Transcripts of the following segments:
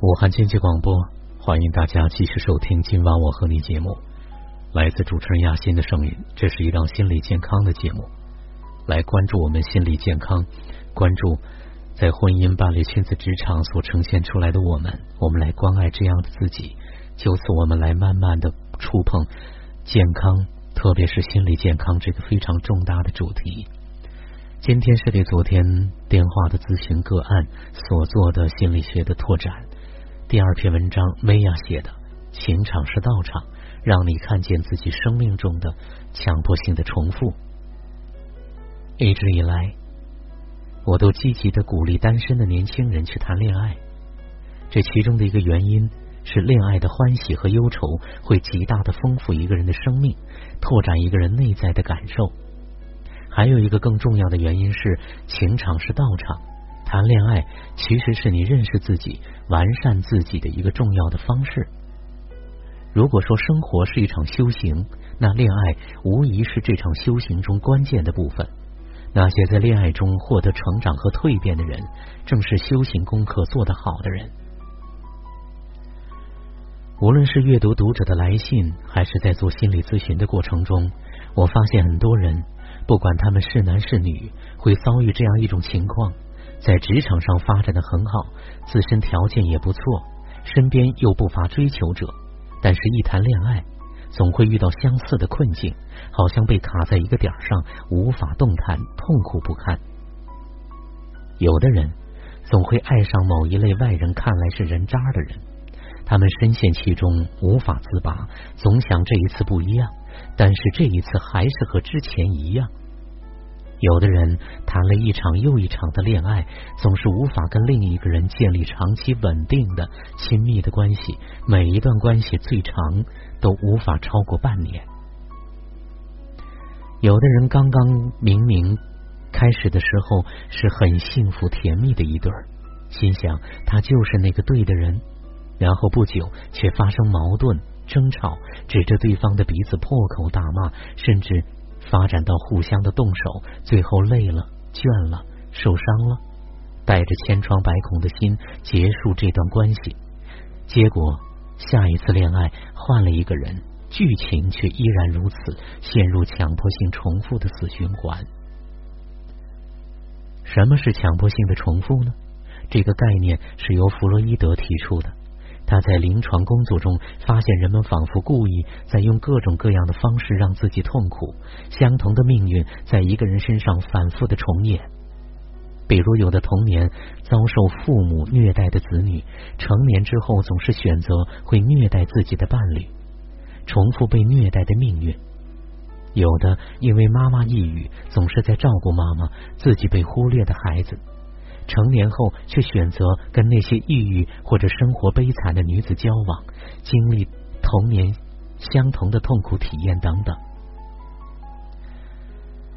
武汉经济广播，欢迎大家继续收听今晚我和你节目，来自主持人亚欣的声音。这是一档心理健康的节目，来关注我们心理健康，关注在婚姻、伴侣、亲子、职场所呈现出来的我们，我们来关爱这样的自己。就此，我们来慢慢的触碰健康，特别是心理健康这个非常重大的主题。今天是对昨天电话的咨询个案所做的心理学的拓展。第二篇文章，薇娅写的《情场是道场》，让你看见自己生命中的强迫性的重复。一直以来，我都积极的鼓励单身的年轻人去谈恋爱。这其中的一个原因是，恋爱的欢喜和忧愁会极大的丰富一个人的生命，拓展一个人内在的感受。还有一个更重要的原因是，情场是道场。谈恋爱其实是你认识自己、完善自己的一个重要的方式。如果说生活是一场修行，那恋爱无疑是这场修行中关键的部分。那些在恋爱中获得成长和蜕变的人，正是修行功课做得好的人。无论是阅读读者的来信，还是在做心理咨询的过程中，我发现很多人，不管他们是男是女，会遭遇这样一种情况。在职场上发展的很好，自身条件也不错，身边又不乏追求者，但是，一谈恋爱，总会遇到相似的困境，好像被卡在一个点上，无法动弹，痛苦不堪。有的人总会爱上某一类外人看来是人渣的人，他们深陷其中无法自拔，总想这一次不一样，但是这一次还是和之前一样。有的人谈了一场又一场的恋爱，总是无法跟另一个人建立长期稳定的亲密的关系，每一段关系最长都无法超过半年。有的人刚刚明明开始的时候是很幸福甜蜜的一对儿，心想他就是那个对的人，然后不久却发生矛盾争吵，指着对方的鼻子破口大骂，甚至。发展到互相的动手，最后累了、倦了、受伤了，带着千疮百孔的心结束这段关系。结果下一次恋爱换了一个人，剧情却依然如此，陷入强迫性重复的死循环。什么是强迫性的重复呢？这个概念是由弗洛伊德提出的。他在临床工作中发现，人们仿佛故意在用各种各样的方式让自己痛苦，相同的命运在一个人身上反复的重演。比如，有的童年遭受父母虐待的子女，成年之后总是选择会虐待自己的伴侣，重复被虐待的命运；有的因为妈妈抑郁，总是在照顾妈妈，自己被忽略的孩子。成年后，却选择跟那些抑郁或者生活悲惨的女子交往，经历童年相同的痛苦体验等等。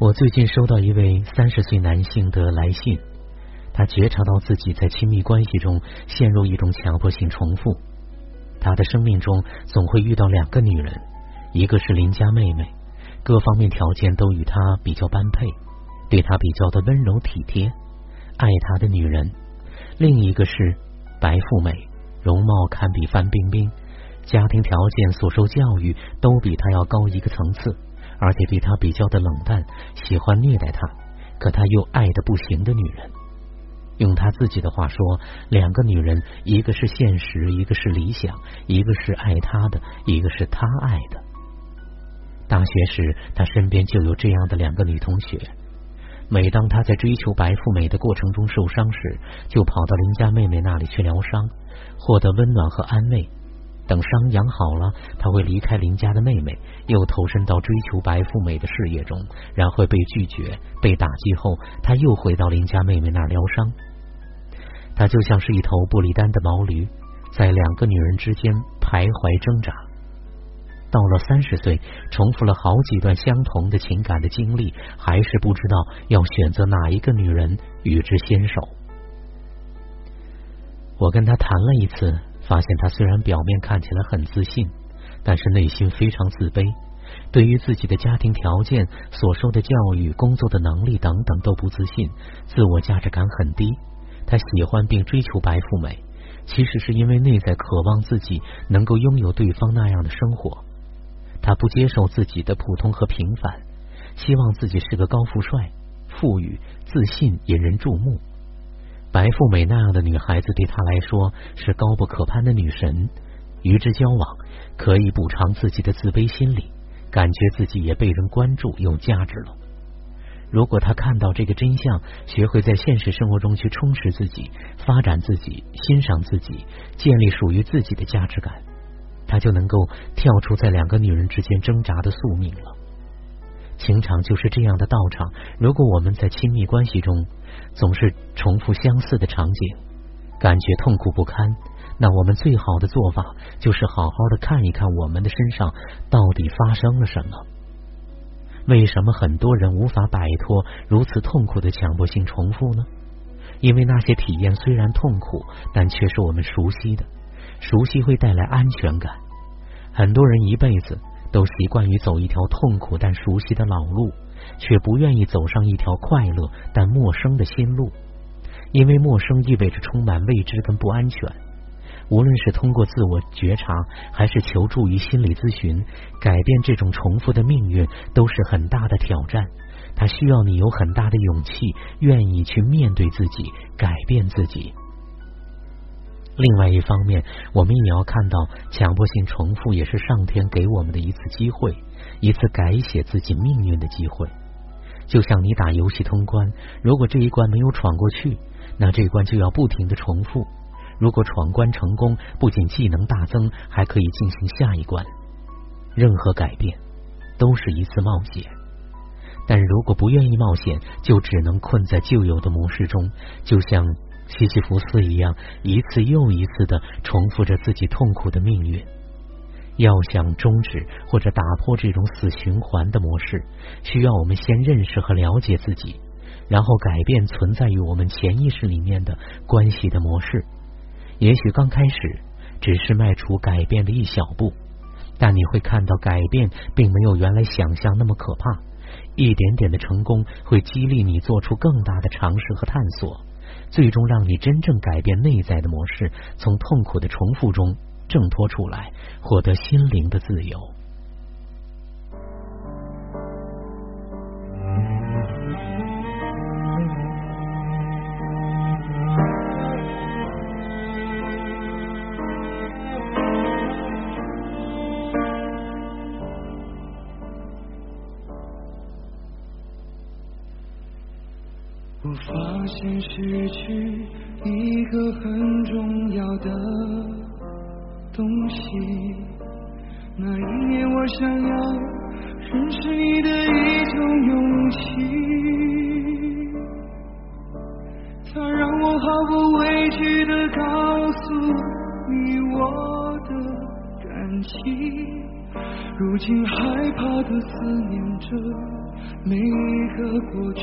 我最近收到一位三十岁男性的来信，他觉察到自己在亲密关系中陷入一种强迫性重复。他的生命中总会遇到两个女人，一个是邻家妹妹，各方面条件都与他比较般配，对他比较的温柔体贴。爱他的女人，另一个是白富美，容貌堪比范冰冰，家庭条件、所受教育都比他要高一个层次，而且对他比较的冷淡，喜欢虐待他，可他又爱的不行的女人。用他自己的话说，两个女人，一个是现实，一个是理想，一个是爱他的，一个是他爱的。大学时，他身边就有这样的两个女同学。每当他在追求白富美的过程中受伤时，就跑到邻家妹妹那里去疗伤，获得温暖和安慰。等伤养好了，他会离开邻家的妹妹，又投身到追求白富美的事业中，然后被拒绝、被打击后，他又回到邻家妹妹那疗伤。他就像是一头不离单的毛驴，在两个女人之间徘徊挣扎。到了三十岁，重复了好几段相同的情感的经历，还是不知道要选择哪一个女人与之牵手。我跟他谈了一次，发现他虽然表面看起来很自信，但是内心非常自卑，对于自己的家庭条件、所受的教育、工作的能力等等都不自信，自我价值感很低。他喜欢并追求白富美。其实是因为内在渴望自己能够拥有对方那样的生活。他不接受自己的普通和平凡，希望自己是个高富帅、富裕、自信、引人注目。白富美那样的女孩子对他来说是高不可攀的女神，与之交往可以补偿自己的自卑心理，感觉自己也被人关注、有价值了。如果他看到这个真相，学会在现实生活中去充实自己、发展自己、欣赏自己、建立属于自己的价值感，他就能够跳出在两个女人之间挣扎的宿命了。情场就是这样的道场。如果我们在亲密关系中总是重复相似的场景，感觉痛苦不堪，那我们最好的做法就是好好的看一看我们的身上到底发生了什么。为什么很多人无法摆脱如此痛苦的强迫性重复呢？因为那些体验虽然痛苦，但却是我们熟悉的，熟悉会带来安全感。很多人一辈子都习惯于走一条痛苦但熟悉的老路，却不愿意走上一条快乐但陌生的新路，因为陌生意味着充满未知跟不安全。无论是通过自我觉察，还是求助于心理咨询，改变这种重复的命运都是很大的挑战。它需要你有很大的勇气，愿意去面对自己，改变自己。另外一方面，我们也要看到，强迫性重复也是上天给我们的一次机会，一次改写自己命运的机会。就像你打游戏通关，如果这一关没有闯过去，那这一关就要不停的重复。如果闯关成功，不仅技能大增，还可以进行下一关。任何改变都是一次冒险，但如果不愿意冒险，就只能困在旧有的模式中，就像西西弗斯一样，一次又一次的重复着自己痛苦的命运。要想终止或者打破这种死循环的模式，需要我们先认识和了解自己，然后改变存在于我们潜意识里面的关系的模式。也许刚开始只是迈出改变的一小步，但你会看到改变并没有原来想象那么可怕。一点点的成功会激励你做出更大的尝试和探索，最终让你真正改变内在的模式，从痛苦的重复中挣脱出来，获得心灵的自由。发现失去一个很重要的东西。那一年，我想要认识你的一种勇气，它让我毫不畏惧的告诉你我的感情。如今害怕的思念着每一个过去。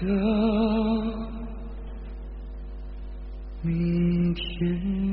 的明天。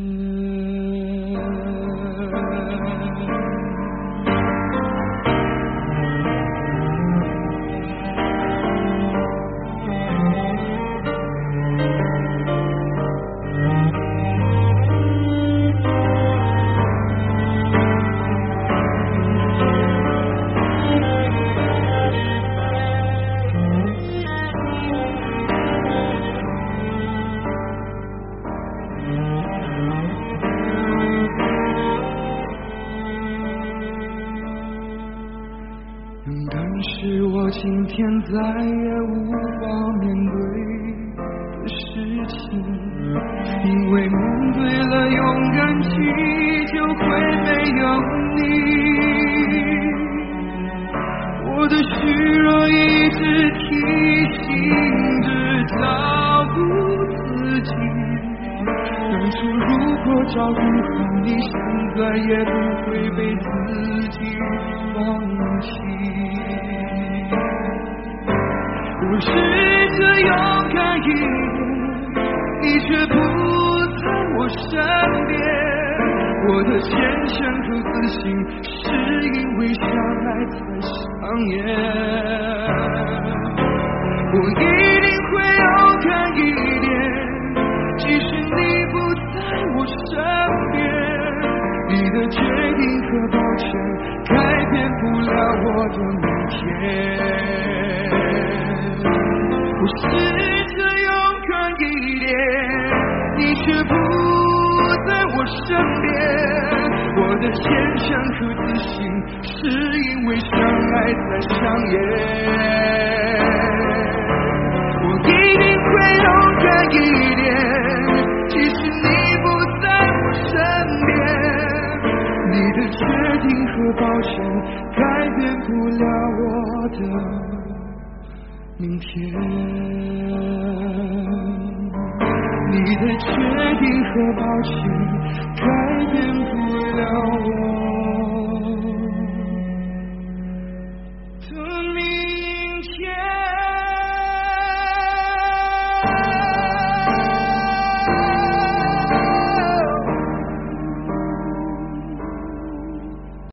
不会被自己放弃。我试着勇敢一点，你却不在我身边。我的坚强和自信，是因为相爱才上演。我一的明天。我试着勇敢一点，你却不在我身边。我的坚强和自信，是因为相爱才上演。明天，你的决定和抱歉，改变不了我。